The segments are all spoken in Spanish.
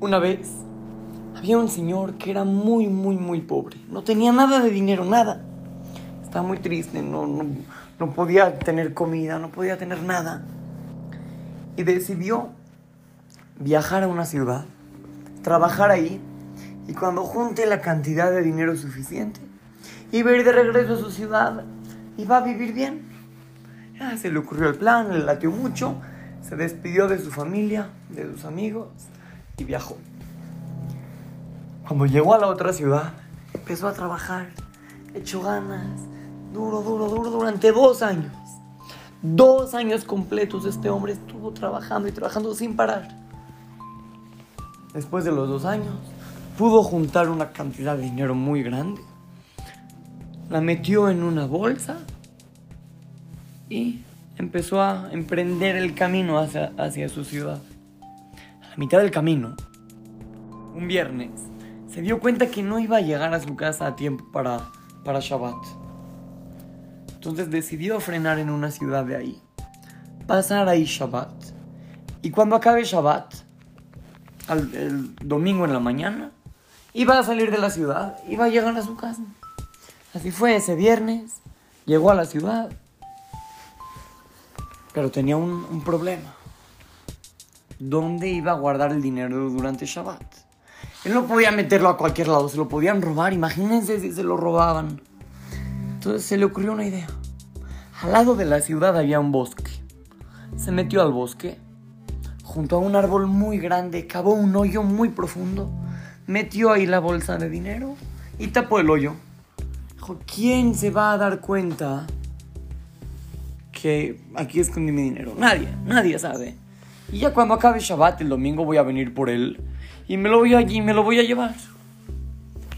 Una vez había un señor que era muy, muy, muy pobre. No tenía nada de dinero, nada. Estaba muy triste, no, no, no podía tener comida, no podía tener nada. Y decidió viajar a una ciudad, trabajar ahí, y cuando junte la cantidad de dinero suficiente, iba a ir de regreso a su ciudad y va a vivir bien. Ya se le ocurrió el plan, le latió mucho, se despidió de su familia, de sus amigos y viajó. Cuando llegó a la otra ciudad, empezó a trabajar, echó ganas, duro, duro, duro, durante dos años. Dos años completos este hombre estuvo trabajando y trabajando sin parar. Después de los dos años, pudo juntar una cantidad de dinero muy grande. La metió en una bolsa y empezó a emprender el camino hacia, hacia su ciudad. A la mitad del camino, un viernes, se dio cuenta que no iba a llegar a su casa a tiempo para, para Shabbat. Entonces decidió frenar en una ciudad de ahí, pasar ahí Shabbat. Y cuando acabe Shabbat, al, el domingo en la mañana, iba a salir de la ciudad, iba a llegar a su casa. Así fue ese viernes, llegó a la ciudad, pero tenía un, un problema. ¿Dónde iba a guardar el dinero durante Shabbat? Él no podía meterlo a cualquier lado, se lo podían robar, imagínense si se lo robaban. Entonces se le ocurrió una idea. Al lado de la ciudad había un bosque. Se metió al bosque, junto a un árbol muy grande, cavó un hoyo muy profundo, metió ahí la bolsa de dinero y tapó el hoyo. Dijo, ¿quién se va a dar cuenta que aquí escondí mi dinero? Nadie, nadie sabe. Y ya cuando acabe Shabbat el domingo voy a venir por él y me lo voy a, y me lo voy a llevar.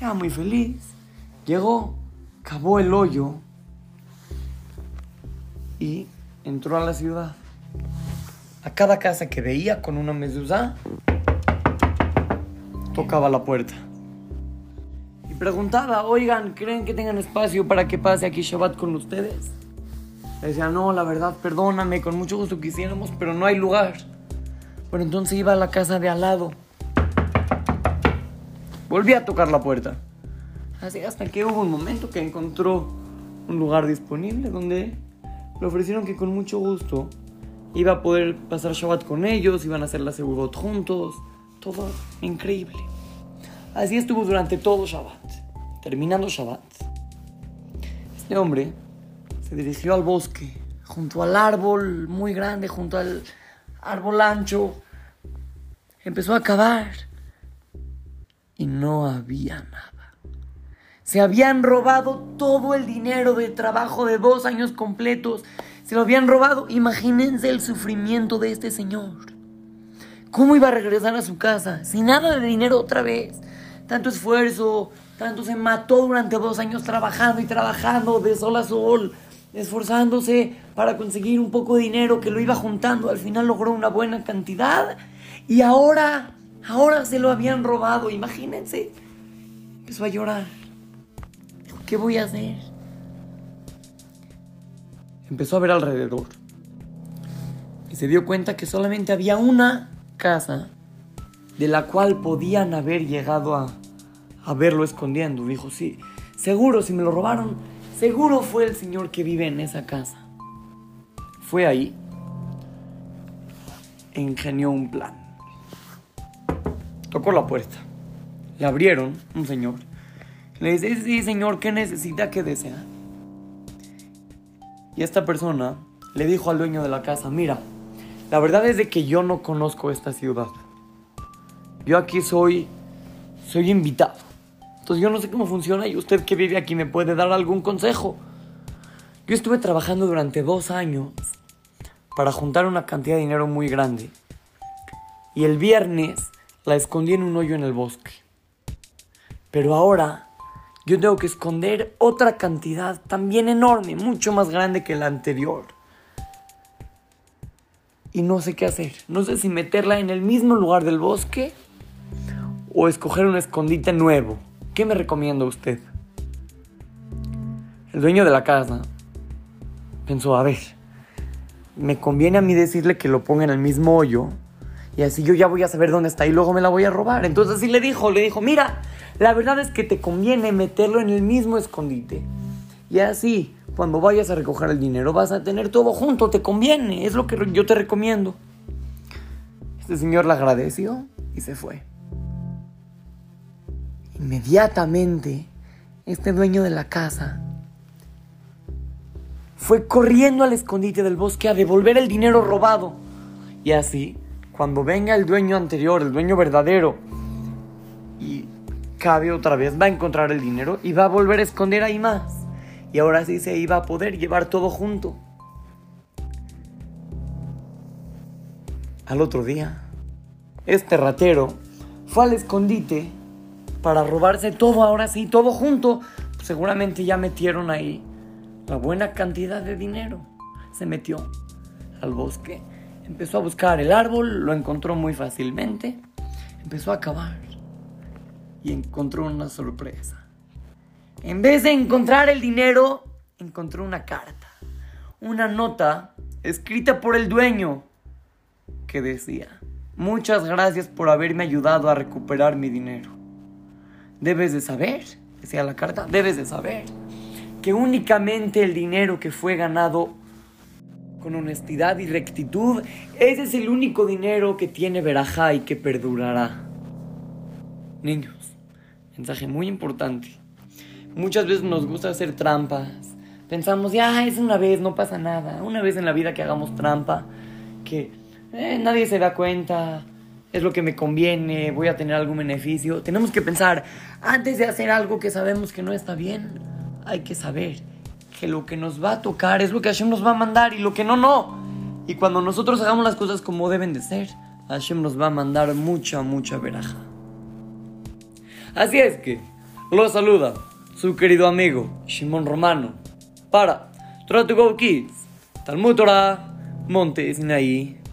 Ya muy feliz. Llegó, cavó el hoyo y entró a la ciudad. A cada casa que veía con una mezuzá, tocaba la puerta. Y preguntaba, oigan, ¿creen que tengan espacio para que pase aquí Shabbat con ustedes? Le decía, no, la verdad, perdóname, con mucho gusto quisiéramos, pero no hay lugar. Bueno, entonces iba a la casa de al lado. Volví a tocar la puerta. Así hasta que hubo un momento que encontró un lugar disponible donde le ofrecieron que con mucho gusto iba a poder pasar Shabbat con ellos, iban a hacer la Segurot juntos, todo increíble. Así estuvo durante todo Shabbat. Terminando Shabbat, este hombre dirigió al bosque, junto al árbol muy grande, junto al árbol ancho. Empezó a cavar y no había nada. Se habían robado todo el dinero de trabajo de dos años completos. Se lo habían robado. Imagínense el sufrimiento de este señor. ¿Cómo iba a regresar a su casa? Sin nada de dinero otra vez. Tanto esfuerzo, tanto se mató durante dos años trabajando y trabajando de sol a sol, esforzándose para conseguir un poco de dinero que lo iba juntando. Al final logró una buena cantidad y ahora, ahora se lo habían robado. Imagínense. Empezó a llorar. ¿Qué voy a hacer? Empezó a ver alrededor y se dio cuenta que solamente había una casa de la cual podían haber llegado a, a verlo escondiendo. Dijo, sí, seguro si me lo robaron, seguro fue el señor que vive en esa casa. Fue ahí ingenió un plan. Tocó la puerta. Le abrieron un señor le dice, sí, señor, ¿qué necesita? ¿Qué desea? Y esta persona le dijo al dueño de la casa, mira, la verdad es de que yo no conozco esta ciudad. Yo aquí soy, soy invitado. Entonces yo no sé cómo funciona y usted que vive aquí me puede dar algún consejo. Yo estuve trabajando durante dos años para juntar una cantidad de dinero muy grande. Y el viernes la escondí en un hoyo en el bosque. Pero ahora yo tengo que esconder otra cantidad también enorme, mucho más grande que la anterior. Y no sé qué hacer. No sé si meterla en el mismo lugar del bosque o escoger un escondite nuevo. ¿Qué me recomienda usted? El dueño de la casa pensó, a ver, me conviene a mí decirle que lo ponga en el mismo hoyo y así yo ya voy a saber dónde está y luego me la voy a robar. Entonces así le dijo, le dijo, mira, la verdad es que te conviene meterlo en el mismo escondite. Y así, cuando vayas a recoger el dinero, vas a tener todo junto, te conviene, es lo que yo te recomiendo. Este señor le agradeció y se fue. Inmediatamente, este dueño de la casa fue corriendo al escondite del bosque a devolver el dinero robado. Y así, cuando venga el dueño anterior, el dueño verdadero, y cabe otra vez, va a encontrar el dinero y va a volver a esconder ahí más. Y ahora sí se iba a poder llevar todo junto. Al otro día, este ratero fue al escondite para robarse todo, ahora sí, todo junto. Seguramente ya metieron ahí la buena cantidad de dinero. Se metió al bosque, empezó a buscar el árbol, lo encontró muy fácilmente, empezó a cavar y encontró una sorpresa. En vez de encontrar el dinero, encontró una carta, una nota escrita por el dueño que decía, muchas gracias por haberme ayudado a recuperar mi dinero. Debes de saber, decía la carta, debes de saber que únicamente el dinero que fue ganado con honestidad y rectitud, ese es el único dinero que tiene verajá y que perdurará. Niños, mensaje muy importante. Muchas veces nos gusta hacer trampas. Pensamos, ya es una vez, no pasa nada. Una vez en la vida que hagamos trampa, que eh, nadie se da cuenta, es lo que me conviene, voy a tener algún beneficio. Tenemos que pensar, antes de hacer algo que sabemos que no está bien, hay que saber que lo que nos va a tocar es lo que Hashem nos va a mandar y lo que no, no. Y cuando nosotros hagamos las cosas como deben de ser, Hashem nos va a mandar mucha, mucha veraja. Así es que, lo saluda su querido amigo Shimon Romano para Try Kids, Talmud Torah, Monte Sinaí.